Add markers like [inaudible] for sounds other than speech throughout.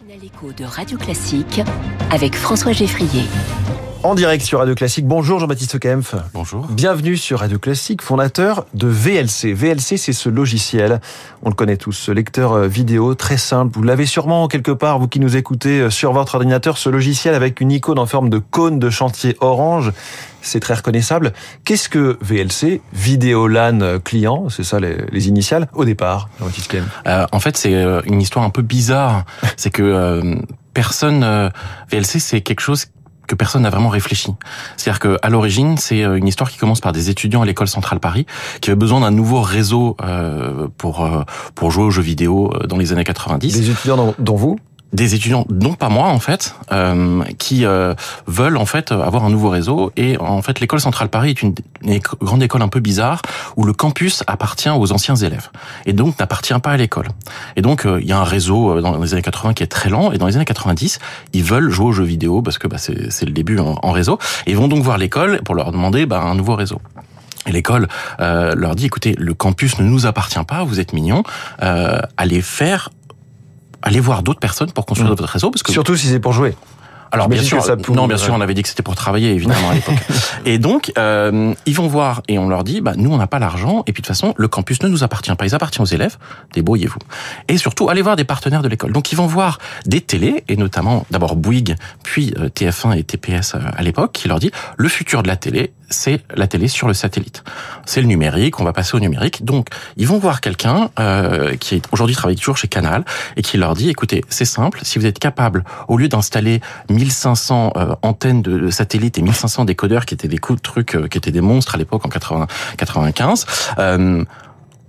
matinale écho de Radio Classique avec François Geffrier. En direct sur Radio Classique. Bonjour Jean-Baptiste Kempf. Bonjour. Bienvenue sur Radio Classique, fondateur de VLC. VLC, c'est ce logiciel, on le connaît tous, ce lecteur euh, vidéo très simple. Vous l'avez sûrement quelque part, vous qui nous écoutez euh, sur votre ordinateur, ce logiciel avec une icône en forme de cône de chantier orange. C'est très reconnaissable. Qu'est-ce que VLC, Vidéolan euh, client, c'est ça les, les, initiales, au départ, Kempf euh, En fait, c'est une histoire un peu bizarre. [laughs] c'est que euh, personne... VLC, c'est quelque chose que personne n'a vraiment réfléchi. C'est-à-dire que à l'origine, c'est une histoire qui commence par des étudiants à l'école centrale Paris qui avaient besoin d'un nouveau réseau euh, pour euh, pour jouer aux jeux vidéo dans les années 90. Des étudiants dont, dont vous? Des étudiants, non pas moi en fait, euh, qui euh, veulent en fait avoir un nouveau réseau. Et en fait, l'école centrale Paris est une, grande école un peu bizarre où le campus appartient aux anciens élèves et donc n'appartient pas à l'école. Et donc euh, il y a un réseau dans les années 80 qui est très lent et dans les années 90 ils veulent jouer aux jeux vidéo parce que bah, c'est le début en, en, réseau et ils vont donc voir l'école pour leur demander bah, un nouveau réseau. Et l'école euh, leur dit écoutez, le campus ne nous appartient pas, vous êtes mignons, euh, allez faire allez voir d'autres personnes pour construire mmh. votre réseau parce que surtout si c'est pour jouer. Alors bien sûr, ça non, bien sûr, on avait dit que c'était pour travailler évidemment à l'époque. [laughs] et donc euh, ils vont voir et on leur dit, bah nous on n'a pas l'argent et puis de toute façon le campus ne nous appartient pas, il appartient aux élèves. Débrouillez-vous. Et surtout allez voir des partenaires de l'école. Donc ils vont voir des télés et notamment d'abord Bouygues, puis euh, TF1 et TPS à l'époque, qui leur dit le futur de la télé, c'est la télé sur le satellite. C'est le numérique, on va passer au numérique. Donc, ils vont voir quelqu'un euh, qui aujourd'hui travaille toujours chez Canal et qui leur dit, écoutez, c'est simple, si vous êtes capable, au lieu d'installer 1500 euh, antennes de satellites et 1500 décodeurs qui étaient des coups de trucs, euh, qui étaient des monstres à l'époque en 80, 95, euh,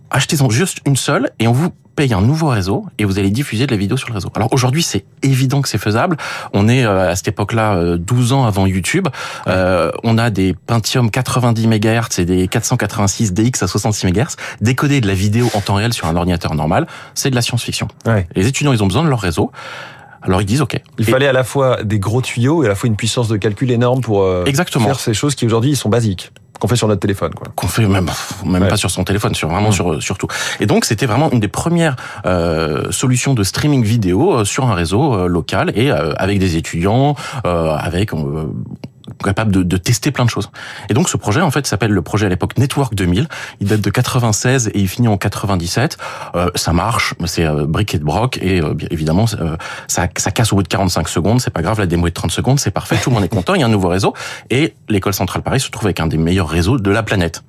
achetez-en juste une seule et on vous paye un nouveau réseau et vous allez diffuser de la vidéo sur le réseau. Alors aujourd'hui, c'est évident que c'est faisable. On est à cette époque-là 12 ans avant YouTube. Euh, on a des Pentium 90 MHz et des 486 DX à 66 MHz. Décoder de la vidéo en temps réel sur un ordinateur normal, c'est de la science-fiction. Ouais. Les étudiants, ils ont besoin de leur réseau. Alors ils disent OK. Il et fallait à la fois des gros tuyaux et à la fois une puissance de calcul énorme pour euh, Exactement. faire ces choses qui aujourd'hui sont basiques qu'on fait sur notre téléphone quoi. Qu'on fait même même ouais. pas sur son téléphone, sur vraiment mmh. sur surtout. Et donc c'était vraiment une des premières euh, solutions de streaming vidéo sur un réseau euh, local et euh, avec des étudiants avec capable de, de, tester plein de choses. Et donc ce projet en fait s'appelle le projet à l'époque Network 2000. Il date de 96 et il finit en 97. Euh, ça marche, c'est euh, brick et de broc et euh, évidemment euh, ça, ça casse au bout de 45 secondes. C'est pas grave, la démo est de 30 secondes, c'est parfait, tout le monde est content. Il y a un nouveau réseau et l'école centrale Paris se trouve avec un des meilleurs réseaux de la planète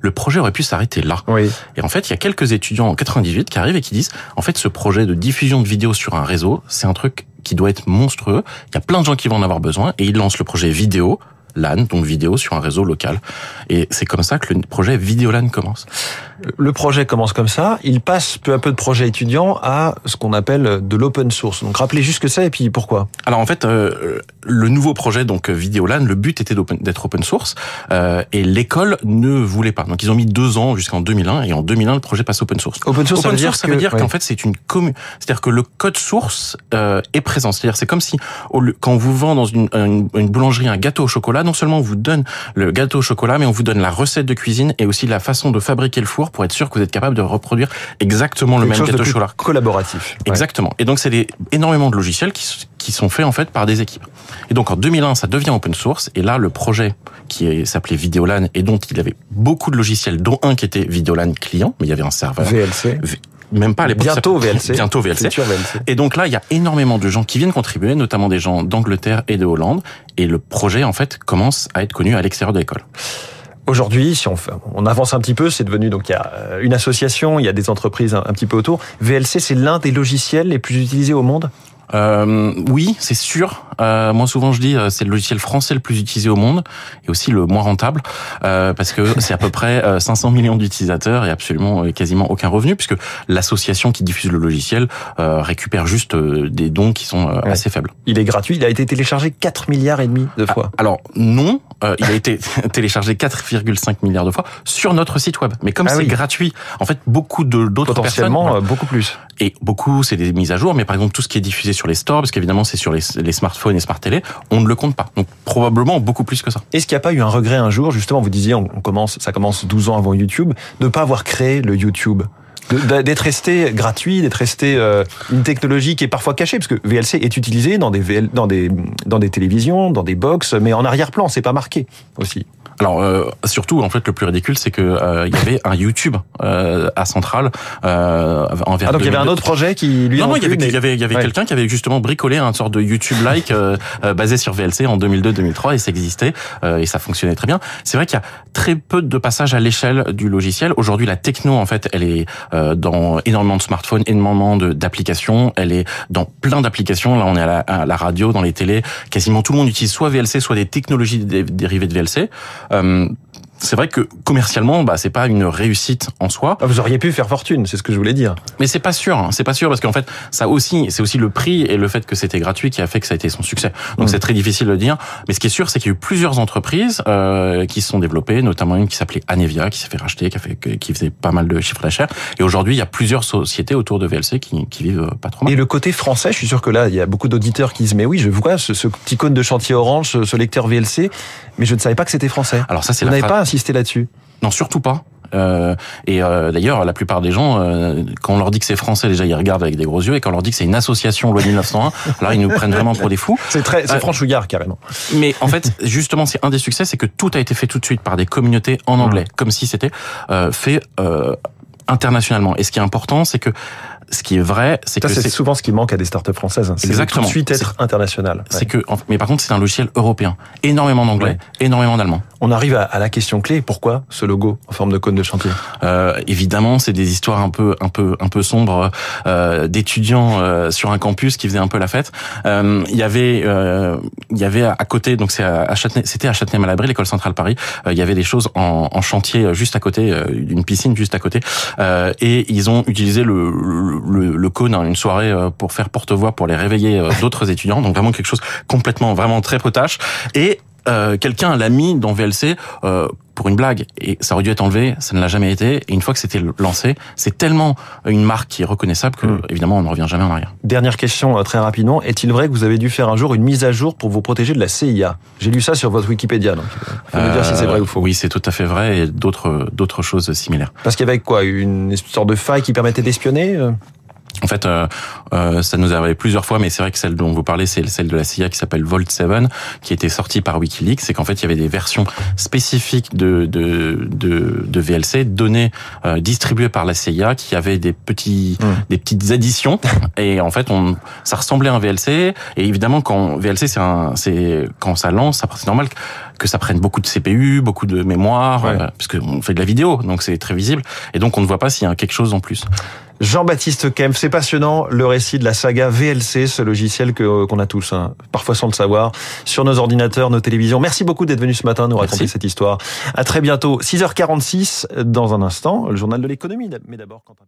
le projet aurait pu s'arrêter là. Oui. Et en fait, il y a quelques étudiants en 98 qui arrivent et qui disent, en fait, ce projet de diffusion de vidéos sur un réseau, c'est un truc qui doit être monstrueux. Il y a plein de gens qui vont en avoir besoin et ils lancent le projet vidéo. LAN, donc vidéo sur un réseau local. Et c'est comme ça que le projet Vidéolan commence. Le projet commence comme ça. Il passe peu à peu de projet étudiant à ce qu'on appelle de l'open source. Donc rappelez juste que ça et puis pourquoi. Alors en fait, euh, le nouveau projet donc Vidéolan, le but était d'être open source euh, et l'école ne voulait pas. Donc ils ont mis deux ans jusqu'en 2001 et en 2001 le projet passe open source. Open source, open ça veut source, dire, ça veut dire qu'en fait c'est une commune. C'est-à-dire que le code source euh, est présent. C'est-à-dire c'est comme si quand on vous vend dans une, une, une boulangerie un gâteau au chocolat, non seulement on vous donne le gâteau au chocolat, mais on vous donne la recette de cuisine et aussi la façon de fabriquer le four pour être sûr que vous êtes capable de reproduire exactement le même gâteau au chocolat. Collaboratif. Exactement. Et donc c'est des, énormément de logiciels qui, qui sont faits en fait par des équipes. Et donc en 2001, ça devient open source. Et là, le projet qui s'appelait Videolan et dont il avait beaucoup de logiciels, dont un qui était Videolan client, mais il y avait un serveur. VLC même pas à l'époque. Bientôt VLC. Bientôt VLC. VLC. Et donc là, il y a énormément de gens qui viennent contribuer, notamment des gens d'Angleterre et de Hollande. Et le projet, en fait, commence à être connu à l'extérieur de l'école. Aujourd'hui, si on, fait, on avance un petit peu, c'est devenu donc il y a une association, il y a des entreprises un, un petit peu autour. VLC, c'est l'un des logiciels les plus utilisés au monde? Euh, oui, c'est sûr. Euh, moi, souvent, je dis euh, c'est le logiciel français le plus utilisé au monde et aussi le moins rentable euh, parce que c'est à peu près 500 millions d'utilisateurs et absolument quasiment aucun revenu puisque l'association qui diffuse le logiciel récupère juste des dons qui sont ouais. assez faibles. Il est gratuit. Il a été téléchargé 4 milliards et demi de fois. Ah, alors non, il a été [laughs] téléchargé 4,5 milliards de fois sur notre site web. Mais comme ah c'est oui. gratuit, en fait, beaucoup de d'autres potentiellement personnes, beaucoup plus. Et beaucoup, c'est des mises à jour. Mais par exemple, tout ce qui est diffusé sur les stores, parce qu'évidemment c'est sur les, smartphones et smart télé, on ne le compte pas. Donc probablement beaucoup plus que ça. Est-ce qu'il n'y a pas eu un regret un jour, justement, vous disiez, on commence, ça commence 12 ans avant YouTube, de ne pas avoir créé le YouTube d'être resté gratuit, d'être resté euh, une technologie qui est parfois cachée, parce que VLC est utilisé dans des, dans des, dans des télévisions, dans des box, mais en arrière-plan, c'est pas marqué aussi. Alors euh, surtout en fait le plus ridicule c'est que euh, il y avait un YouTube euh, à Centrale euh, envers. Ah donc il y avait un autre projet qui lui non non il y avait il y avait, il y avait quelqu'un qui avait justement bricolé un sorte de YouTube like euh, euh, basé sur VLC en 2002-2003 et ça existait et ça fonctionnait très bien. C'est vrai qu'il y a très peu de passages à l'échelle du logiciel. Aujourd'hui la techno en fait elle est dans énormément de smartphones, énormément d'applications. Elle est dans plein d'applications. Là on est à la, à la, radio, dans les télés. Quasiment tout le monde utilise soit VLC soit des technologies dérivées de VLC. Euh, c'est vrai que commercialement, bah c'est pas une réussite en soi. Ah, vous auriez pu faire fortune, c'est ce que je voulais dire. Mais c'est pas sûr, hein. c'est pas sûr parce qu'en fait, ça aussi, c'est aussi le prix et le fait que c'était gratuit qui a fait que ça a été son succès. Donc mm. c'est très difficile de dire. Mais ce qui est sûr, c'est qu'il y a eu plusieurs entreprises euh, qui se sont développées, notamment une qui s'appelait Anevia, qui s'est fait racheter, qui a fait, qui faisait pas mal de chiffres d'affaires. Et aujourd'hui, il y a plusieurs sociétés autour de VLC qui, qui vivent euh, pas trop mal. Et le côté français, je suis sûr que là, il y a beaucoup d'auditeurs qui disent mais oui, je vois ce, ce petit cône de chantier orange, ce, ce lecteur VLC, mais je ne savais pas que c'était français. Alors ça, c'est pas insisté là-dessus. Non, surtout pas. Euh, et euh, d'ailleurs, la plupart des gens, euh, quand on leur dit que c'est français, déjà ils regardent avec des gros yeux, et quand on leur dit que c'est une association loi 1901, [laughs] alors ils nous prennent vraiment pour des fous. C'est très, c'est franchouillard carrément. Mais en fait, justement, c'est un des succès, c'est que tout a été fait tout de suite par des communautés en anglais, comme si c'était fait internationalement. Et ce qui est important, c'est que ce qui est vrai, c'est que c'est souvent ce qui manque à des startups françaises. Hein. C'est tout de suite être international. C'est que, mais par contre, c'est un logiciel européen, énormément d'anglais, énormément d'allemand. On arrive à, la question clé. Pourquoi ce logo en forme de cône de chantier? Euh, Évidemment, c'est des histoires un peu, un peu, un peu sombres euh, d'étudiants euh, sur un campus qui faisaient un peu la fête. Euh, il y avait, euh, il y avait à côté, donc c'est à c'était à Châtenay-Malabry, l'école centrale Paris. Euh, il y avait des choses en, en chantier juste à côté, une piscine juste à côté, et ils ont utilisé le, le, le cône une soirée pour faire porte-voix pour les réveiller [laughs] d'autres étudiants. Donc vraiment quelque chose complètement, vraiment très potache. Et euh, quelqu'un l'a mis dans VLC euh, pour une blague et ça aurait dû être enlevé, ça ne l'a jamais été. Et une fois que c'était lancé, c'est tellement une marque qui est reconnaissable que hmm. évidemment on ne revient jamais en arrière. Dernière question euh, très rapidement, est-il vrai que vous avez dû faire un jour une mise à jour pour vous protéger de la CIA J'ai lu ça sur votre Wikipédia, donc faut me dire si c'est vrai ou faux. Oui, c'est tout à fait vrai et d'autres d'autres choses similaires. Parce qu'il y avait quoi, une sorte de faille qui permettait d'espionner en fait, euh, euh, ça nous est arrivé plusieurs fois, mais c'est vrai que celle dont vous parlez, c'est celle de la CIA qui s'appelle Vault 7, qui était sortie par WikiLeaks. C'est qu'en fait, il y avait des versions spécifiques de de, de, de VLC données euh, distribuées par la CIA qui avaient des petits mmh. des petites additions. [laughs] Et en fait, on ça ressemblait à un VLC. Et évidemment, quand VLC, c'est un c'est quand ça lance, c'est normal que ça prenne beaucoup de CPU, beaucoup de mémoire, ouais. euh, on fait de la vidéo, donc c'est très visible. Et donc, on ne voit pas s'il y a quelque chose en plus. Jean-Baptiste Kempf, c'est passionnant le récit de la saga VLC, ce logiciel que qu'on a tous, hein, parfois sans le savoir, sur nos ordinateurs, nos télévisions. Merci beaucoup d'être venu ce matin nous raconter cette histoire. À très bientôt, 6h46 dans un instant, le journal de l'économie. Mais d'abord, Quentin.